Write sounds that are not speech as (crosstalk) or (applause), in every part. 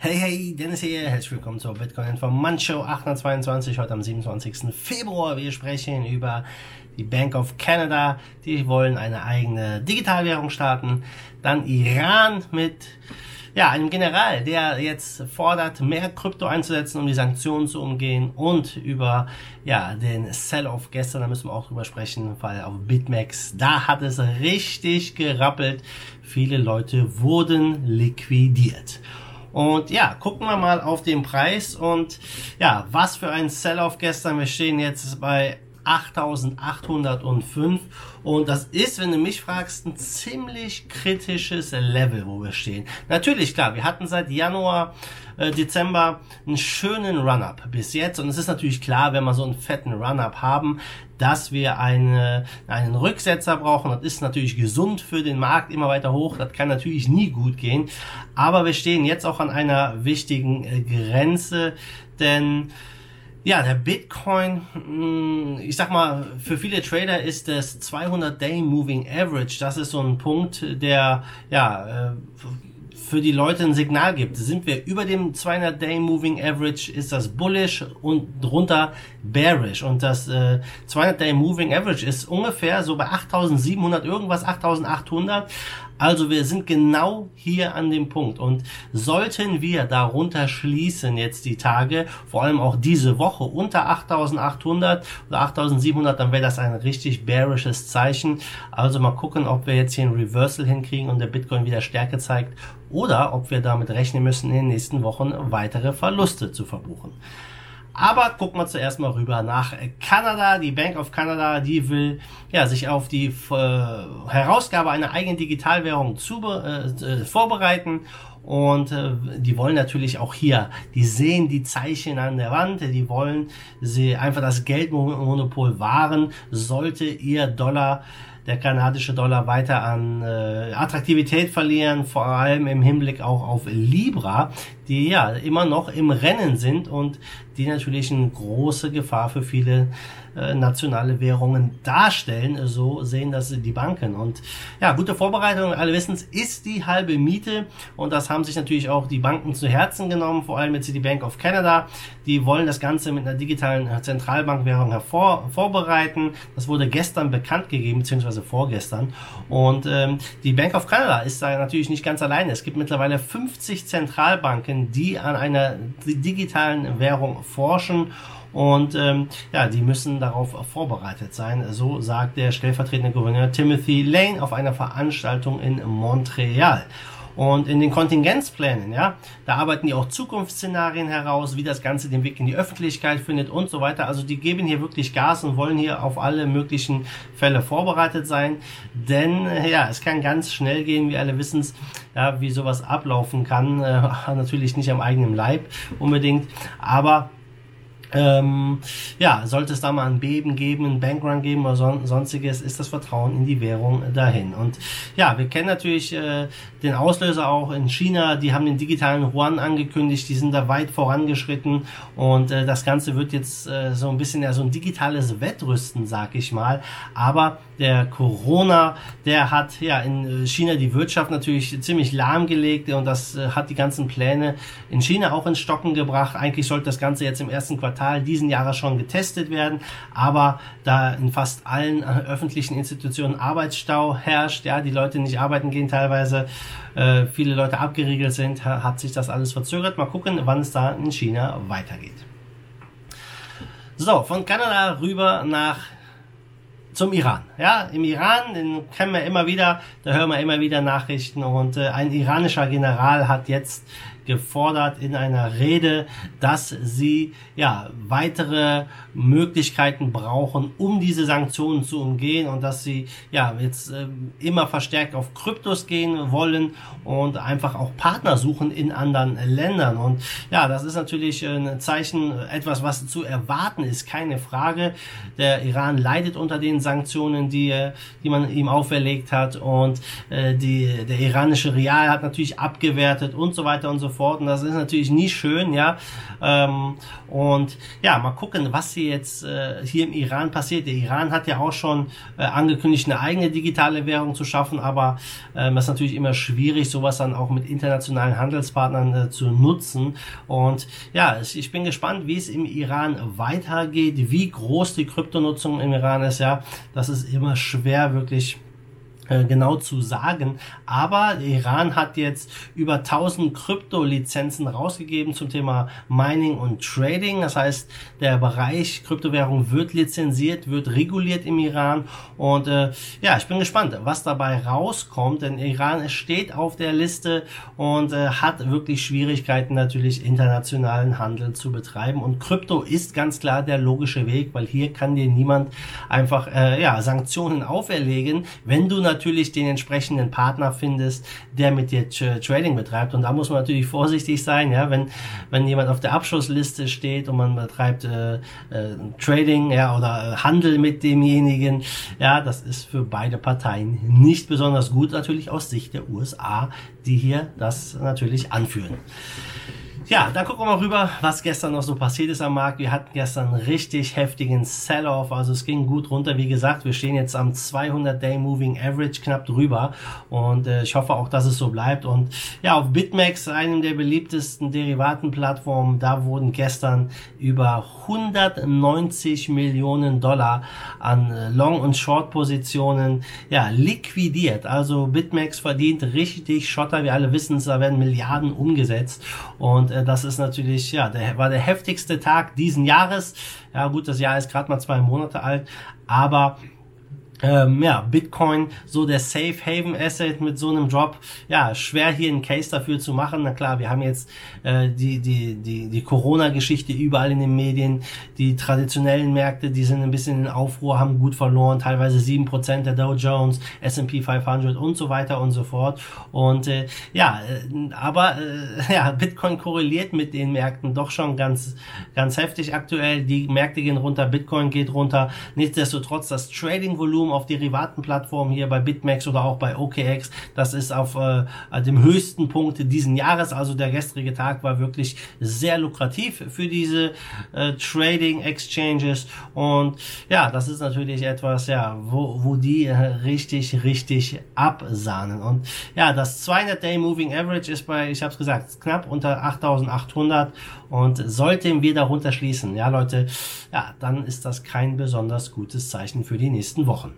Hey, hey, Dennis hier. Herzlich willkommen zur Bitcoin Informant Show 822, heute am 27. Februar. Wir sprechen über die Bank of Canada. Die wollen eine eigene Digitalwährung starten. Dann Iran mit ja, einem General, der jetzt fordert, mehr Krypto einzusetzen, um die Sanktionen zu umgehen und über ja, den Sell-off gestern, da müssen wir auch drüber sprechen, weil auf BitMEX, da hat es richtig gerappelt. Viele Leute wurden liquidiert. Und ja, gucken wir mal auf den Preis und ja, was für ein Sell-off gestern. Wir stehen jetzt bei 8805 und das ist, wenn du mich fragst, ein ziemlich kritisches Level, wo wir stehen. Natürlich, klar, wir hatten seit Januar, äh, Dezember einen schönen Run-Up bis jetzt und es ist natürlich klar, wenn wir so einen fetten Run-Up haben, dass wir eine, einen Rücksetzer brauchen. Das ist natürlich gesund für den Markt, immer weiter hoch. Das kann natürlich nie gut gehen. Aber wir stehen jetzt auch an einer wichtigen äh, Grenze, denn ja, der Bitcoin, hm, ich sag mal, für viele Trader ist das 200-Day Moving Average, das ist so ein Punkt, der ja äh, für die Leute ein Signal gibt. Sind wir über dem 200-Day Moving Average, ist das bullish und drunter bearish. Und das äh, 200-Day Moving Average ist ungefähr so bei 8700 irgendwas, 8800. Also wir sind genau hier an dem Punkt. Und sollten wir darunter schließen jetzt die Tage, vor allem auch diese Woche unter 8800 oder 8700, dann wäre das ein richtig bearishes Zeichen. Also mal gucken, ob wir jetzt hier ein Reversal hinkriegen und der Bitcoin wieder Stärke zeigt oder ob wir damit rechnen müssen, in den nächsten Wochen weitere Verluste zu verbuchen. Aber gucken wir zuerst mal rüber nach Kanada. Die Bank of Canada, die will ja sich auf die äh, Herausgabe einer eigenen Digitalwährung zu, äh, äh, vorbereiten. Und äh, die wollen natürlich auch hier, die sehen die Zeichen an der Wand, die wollen sie einfach das Geldmonopol wahren, sollte ihr Dollar der kanadische Dollar weiter an äh, Attraktivität verlieren, vor allem im Hinblick auch auf Libra, die ja immer noch im Rennen sind und die natürlich eine große Gefahr für viele äh, nationale Währungen darstellen. So sehen das die Banken. Und ja, gute Vorbereitung, alle wissen es, ist die halbe Miete. Und das haben sich natürlich auch die Banken zu Herzen genommen, vor allem jetzt die Bank of Canada. Die wollen das Ganze mit einer digitalen Zentralbankwährung hervor vorbereiten. Das wurde gestern bekannt gegeben, beziehungsweise vorgestern. Und ähm, die Bank of Canada ist da natürlich nicht ganz alleine. Es gibt mittlerweile 50 Zentralbanken, die an einer digitalen Währung forschen und ähm, ja, die müssen darauf vorbereitet sein. So sagt der stellvertretende Gouverneur Timothy Lane auf einer Veranstaltung in Montreal. Und in den Kontingenzplänen, ja, da arbeiten die auch Zukunftsszenarien heraus, wie das Ganze den Weg in die Öffentlichkeit findet und so weiter. Also die geben hier wirklich Gas und wollen hier auf alle möglichen Fälle vorbereitet sein. Denn ja, es kann ganz schnell gehen, wie alle wissen es, ja, wie sowas ablaufen kann. Äh, (laughs) natürlich nicht am eigenen Leib unbedingt, aber ähm, ja, sollte es da mal ein Beben geben, ein Bankrun geben oder son sonstiges, ist das Vertrauen in die Währung dahin. Und ja, wir kennen natürlich äh, den Auslöser auch in China, die haben den digitalen Yuan angekündigt, die sind da weit vorangeschritten und äh, das Ganze wird jetzt äh, so ein bisschen ja so ein digitales Wettrüsten, sag ich mal. Aber der Corona, der hat ja in äh, China die Wirtschaft natürlich ziemlich lahmgelegt und das äh, hat die ganzen Pläne in China auch ins Stocken gebracht. Eigentlich sollte das Ganze jetzt im ersten Quartal Quartal diesen Jahres schon getestet werden. Aber da in fast allen äh, öffentlichen Institutionen Arbeitsstau herrscht, ja, die Leute nicht arbeiten gehen teilweise, äh, viele Leute abgeriegelt sind, hat sich das alles verzögert. Mal gucken, wann es da in China weitergeht. So, von Kanada rüber nach zum Iran. Ja, im Iran, den kennen wir immer wieder, da hören wir immer wieder Nachrichten und äh, ein iranischer General hat jetzt gefordert in einer Rede, dass sie ja weitere Möglichkeiten brauchen, um diese Sanktionen zu umgehen und dass sie ja jetzt äh, immer verstärkt auf Kryptos gehen wollen und einfach auch Partner suchen in anderen Ländern. Und ja, das ist natürlich ein Zeichen, etwas, was zu erwarten ist, keine Frage. Der Iran leidet unter den Sanktionen, die, die man ihm auferlegt hat und äh, die, der iranische Real hat natürlich abgewertet und so weiter und so fort und das ist natürlich nie schön, ja. Ähm, und ja, mal gucken, was hier jetzt äh, hier im Iran passiert. Der Iran hat ja auch schon äh, angekündigt, eine eigene digitale Währung zu schaffen, aber ähm, es ist natürlich immer schwierig, sowas dann auch mit internationalen Handelspartnern äh, zu nutzen. Und ja, ich bin gespannt, wie es im Iran weitergeht, wie groß die Kryptonutzung im Iran ist. Ja, das ist immer schwer wirklich äh, genau zu sagen. Aber Iran hat jetzt über 1000 Krypto-Lizenzen rausgegeben zum Thema Mining und Trading. Das heißt, der Bereich Kryptowährung wird lizenziert, wird reguliert im Iran. Und äh, ja, ich bin gespannt, was dabei rauskommt, denn Iran steht auf der Liste und äh, hat wirklich Schwierigkeiten natürlich internationalen Handel zu betreiben. Und Krypto ist ganz klar der logische Weg, weil hier kann dir niemand einfach äh, ja, Sanktionen auferlegen, wenn du natürlich natürlich den entsprechenden Partner findest, der mit dir Trading betreibt. Und da muss man natürlich vorsichtig sein, ja, wenn, wenn jemand auf der Abschlussliste steht und man betreibt äh, äh, Trading, ja, oder äh, Handel mit demjenigen, ja, das ist für beide Parteien nicht besonders gut, natürlich aus Sicht der USA, die hier das natürlich anführen. Ja, dann gucken wir mal rüber, was gestern noch so passiert ist am Markt. Wir hatten gestern richtig heftigen Sell-off, also es ging gut runter. Wie gesagt, wir stehen jetzt am 200-Day Moving Average knapp drüber und äh, ich hoffe auch, dass es so bleibt. Und ja, auf BitMEX, einem der beliebtesten Derivatenplattformen, da wurden gestern über 190 Millionen Dollar an äh, Long- und Short-Positionen ja, liquidiert. Also BitMEX verdient richtig Schotter. Wir alle wissen es, da werden Milliarden umgesetzt und äh, das ist natürlich, ja, der war der heftigste Tag diesen Jahres. Ja gut, das Jahr ist gerade mal zwei Monate alt, aber ähm, ja, Bitcoin, so der Safe Haven Asset mit so einem Drop, ja, schwer hier einen Case dafür zu machen. Na klar, wir haben jetzt äh, die, die, die, die Corona-Geschichte überall in den Medien. Die traditionellen Märkte, die sind ein bisschen in Aufruhr, haben gut verloren, teilweise sieben Prozent der Dow Jones, S&P 500 und so weiter und so fort. Und äh, ja, äh, aber äh, (laughs) ja, Bitcoin korreliert mit den Märkten doch schon ganz, ganz heftig aktuell. Die Märkte gehen runter, Bitcoin geht runter. Nichtsdestotrotz, das Trading-Volumen Wachstum auf Derivatenplattformen hier bei BitMEX oder auch bei OKX. Das ist auf äh, dem höchsten Punkt diesen Jahres. Also der gestrige Tag war wirklich sehr lukrativ für diese äh, Trading Exchanges. Und ja, das ist natürlich etwas, ja, wo, wo die äh, richtig, richtig absahnen. Und ja, das 200 Day Moving Average ist bei, ich habe es gesagt, knapp unter 8800 und sollten wir darunter schließen, ja Leute, ja, dann ist das kein besonders gutes Zeichen für die nächsten Wochen.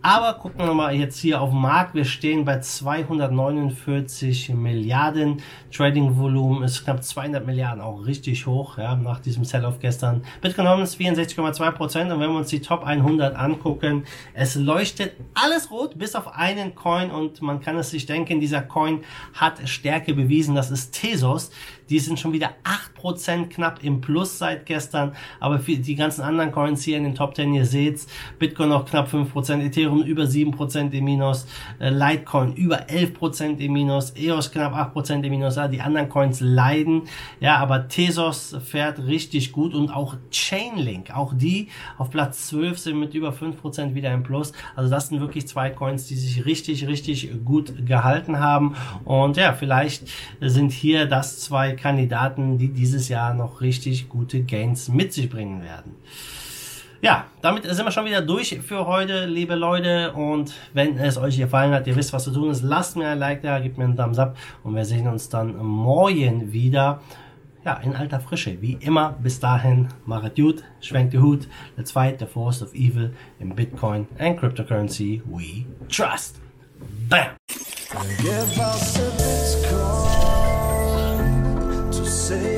Aber gucken wir mal jetzt hier auf den Markt. Wir stehen bei 249 Milliarden. Trading-Volumen ist knapp 200 Milliarden, auch richtig hoch, ja, nach diesem Sell-off gestern. Bitcoin ist 64,2 Prozent. Und wenn wir uns die Top 100 angucken, es leuchtet alles rot, bis auf einen Coin. Und man kann es sich denken, dieser Coin hat Stärke bewiesen. Das ist Tesos. Die sind schon wieder 8% knapp im Plus seit gestern. Aber für die ganzen anderen Coins hier in den Top 10, ihr seht's, Bitcoin noch knapp 5%, Ethereum über 7% im Minus, äh, Litecoin über 11% im Minus, EOS knapp 8% im Minus. Ja, die anderen Coins leiden. Ja, aber Tesos fährt richtig gut und auch Chainlink, auch die auf Platz 12 sind mit über 5% wieder im Plus. Also das sind wirklich zwei Coins, die sich richtig, richtig gut gehalten haben. Und ja, vielleicht sind hier das zwei Kandidaten, die dieses Jahr noch richtig gute Gains mit sich bringen werden. Ja, damit sind wir schon wieder durch für heute, liebe Leute. Und wenn es euch gefallen hat, ihr wisst, was zu tun ist, lasst mir ein Like da, gebt mir einen Thumbs up und wir sehen uns dann morgen wieder. Ja, in alter Frische. Wie immer, bis dahin, machet gut, schwenkt die Hut. Let's fight the force of evil in Bitcoin and cryptocurrency we trust. Bam! safe to